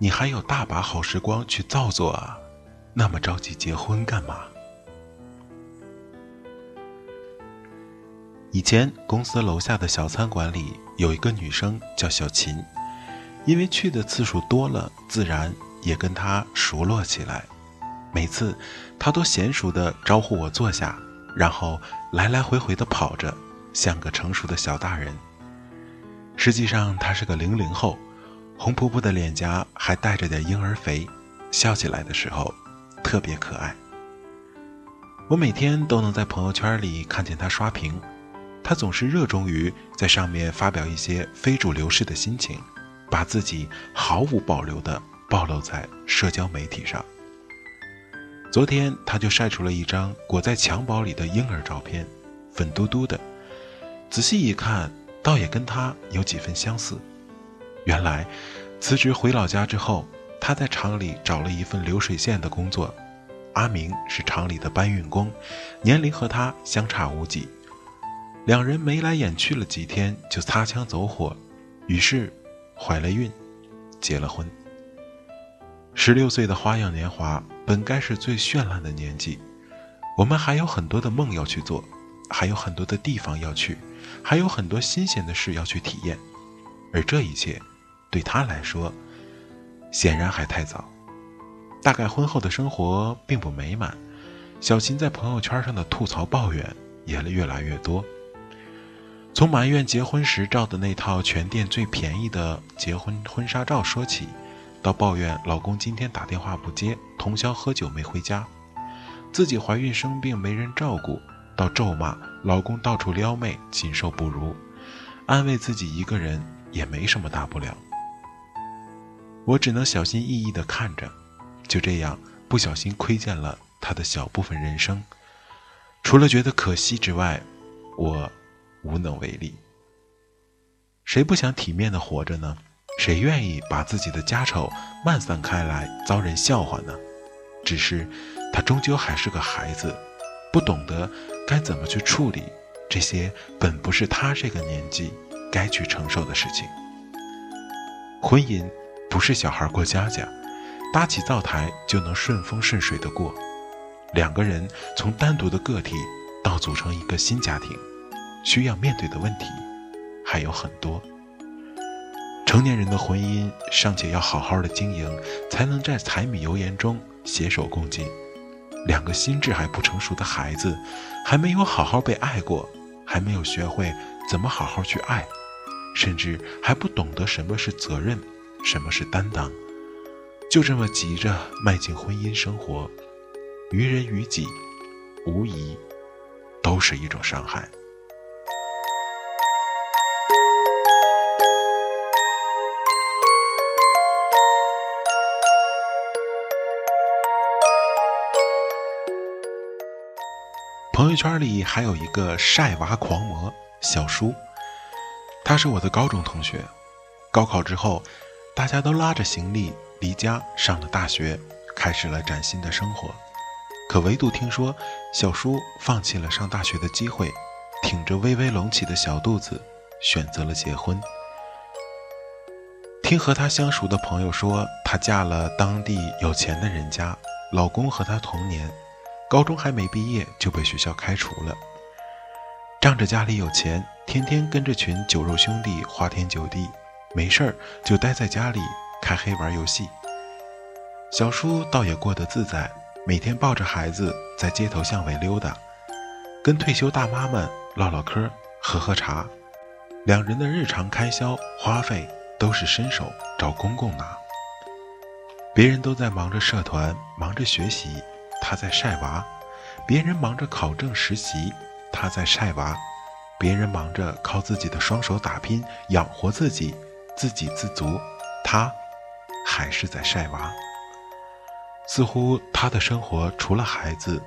你还有大把好时光去造作啊，那么着急结婚干嘛？以前公司楼下的小餐馆里有一个女生叫小琴，因为去的次数多了，自然也跟她熟络起来。每次她都娴熟的招呼我坐下，然后来来回回的跑着，像个成熟的小大人。实际上她是个零零后。红扑扑的脸颊还带着点婴儿肥，笑起来的时候特别可爱。我每天都能在朋友圈里看见他刷屏，他总是热衷于在上面发表一些非主流式的心情，把自己毫无保留地暴露在社交媒体上。昨天他就晒出了一张裹在襁褓里的婴儿照片，粉嘟嘟的，仔细一看，倒也跟他有几分相似。原来，辞职回老家之后，他在厂里找了一份流水线的工作。阿明是厂里的搬运工，年龄和他相差无几。两人眉来眼去了几天，就擦枪走火，于是怀了孕，结了婚。十六岁的花样年华本该是最绚烂的年纪，我们还有很多的梦要去做，还有很多的地方要去，还有很多新鲜的事要去体验，而这一切。对他来说，显然还太早。大概婚后的生活并不美满，小琴在朋友圈上的吐槽抱怨也越来越多。从埋怨结婚时照的那套全店最便宜的结婚婚纱照说起，到抱怨老公今天打电话不接，通宵喝酒没回家；自己怀孕生病没人照顾，到咒骂老公到处撩妹，禽兽不如；安慰自己一个人也没什么大不了。我只能小心翼翼地看着，就这样不小心窥见了他的小部分人生。除了觉得可惜之外，我无能为力。谁不想体面的活着呢？谁愿意把自己的家丑漫散开来遭人笑话呢？只是他终究还是个孩子，不懂得该怎么去处理这些本不是他这个年纪该去承受的事情。婚姻。不是小孩过家家，搭起灶台就能顺风顺水的过。两个人从单独的个体到组成一个新家庭，需要面对的问题还有很多。成年人的婚姻尚且要好好的经营，才能在柴米油盐中携手共进。两个心智还不成熟的孩子，还没有好好被爱过，还没有学会怎么好好去爱，甚至还不懂得什么是责任。什么是担当？就这么急着迈进婚姻生活，于人于己，无疑都是一种伤害。朋友圈里还有一个晒娃狂魔小叔，他是我的高中同学，高考之后。大家都拉着行李离家上了大学，开始了崭新的生活。可唯独听说小叔放弃了上大学的机会，挺着微微隆起的小肚子，选择了结婚。听和他相熟的朋友说，她嫁了当地有钱的人家，老公和她同年，高中还没毕业就被学校开除了。仗着家里有钱，天天跟着群酒肉兄弟花天酒地，没事儿就待在家里开黑玩游戏。小叔倒也过得自在，每天抱着孩子在街头巷尾溜达，跟退休大妈们唠唠嗑、喝喝茶。两人的日常开销花费都是伸手找公公拿。别人都在忙着社团、忙着学习，他在晒娃；别人忙着考证实习。他在晒娃，别人忙着靠自己的双手打拼养活自己，自给自足，他还是在晒娃。似乎他的生活除了孩子，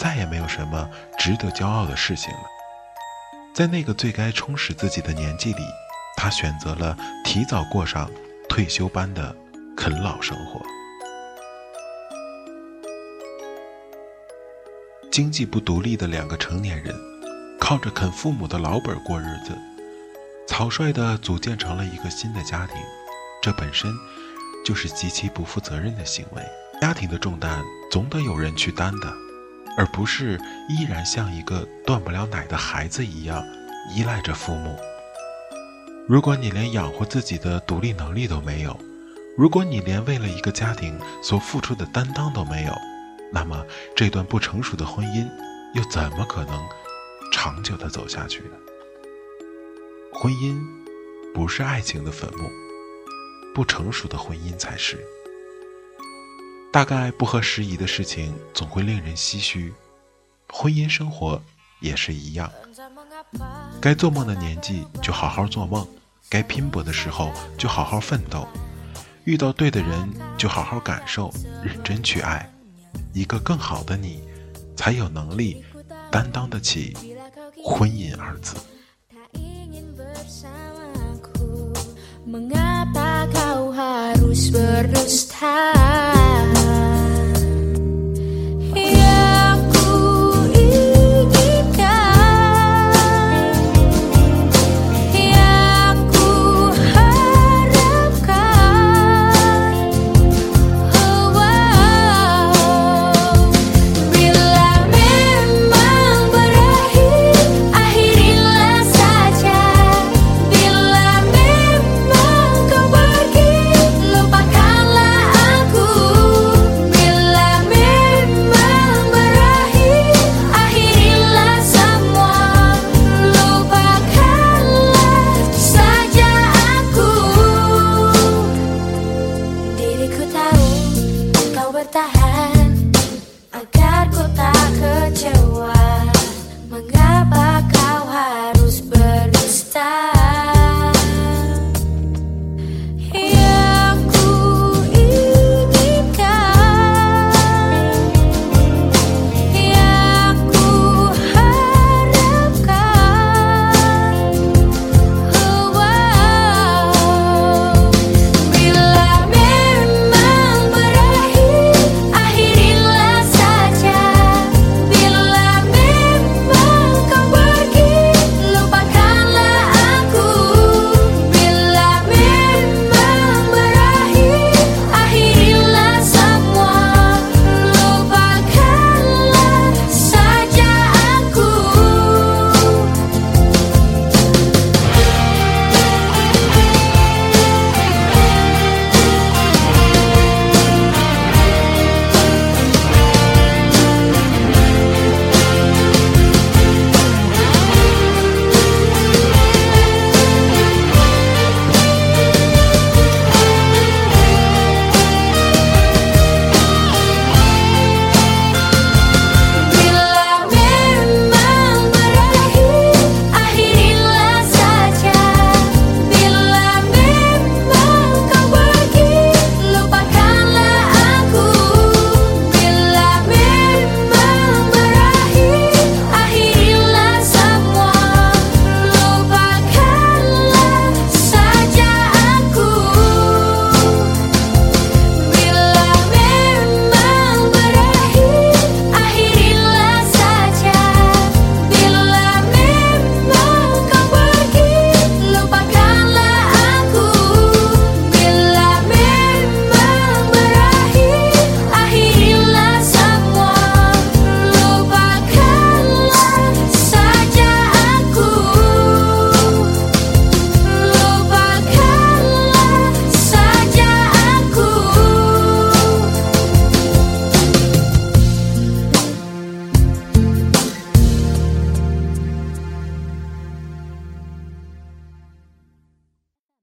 再也没有什么值得骄傲的事情了。在那个最该充实自己的年纪里，他选择了提早过上退休般的啃老生活。经济不独立的两个成年人，靠着啃父母的老本过日子，草率地组建成了一个新的家庭，这本身就是极其不负责任的行为。家庭的重担总得有人去担的，而不是依然像一个断不了奶的孩子一样依赖着父母。如果你连养活自己的独立能力都没有，如果你连为了一个家庭所付出的担当都没有，那么，这段不成熟的婚姻又怎么可能长久的走下去呢？婚姻不是爱情的坟墓，不成熟的婚姻才是。大概不合时宜的事情总会令人唏嘘，婚姻生活也是一样。该做梦的年纪就好好做梦，该拼搏的时候就好好奋斗，遇到对的人就好好感受，认真去爱。一个更好的你，才有能力担当得起婚姻二字。Mengapa kau harus berdusta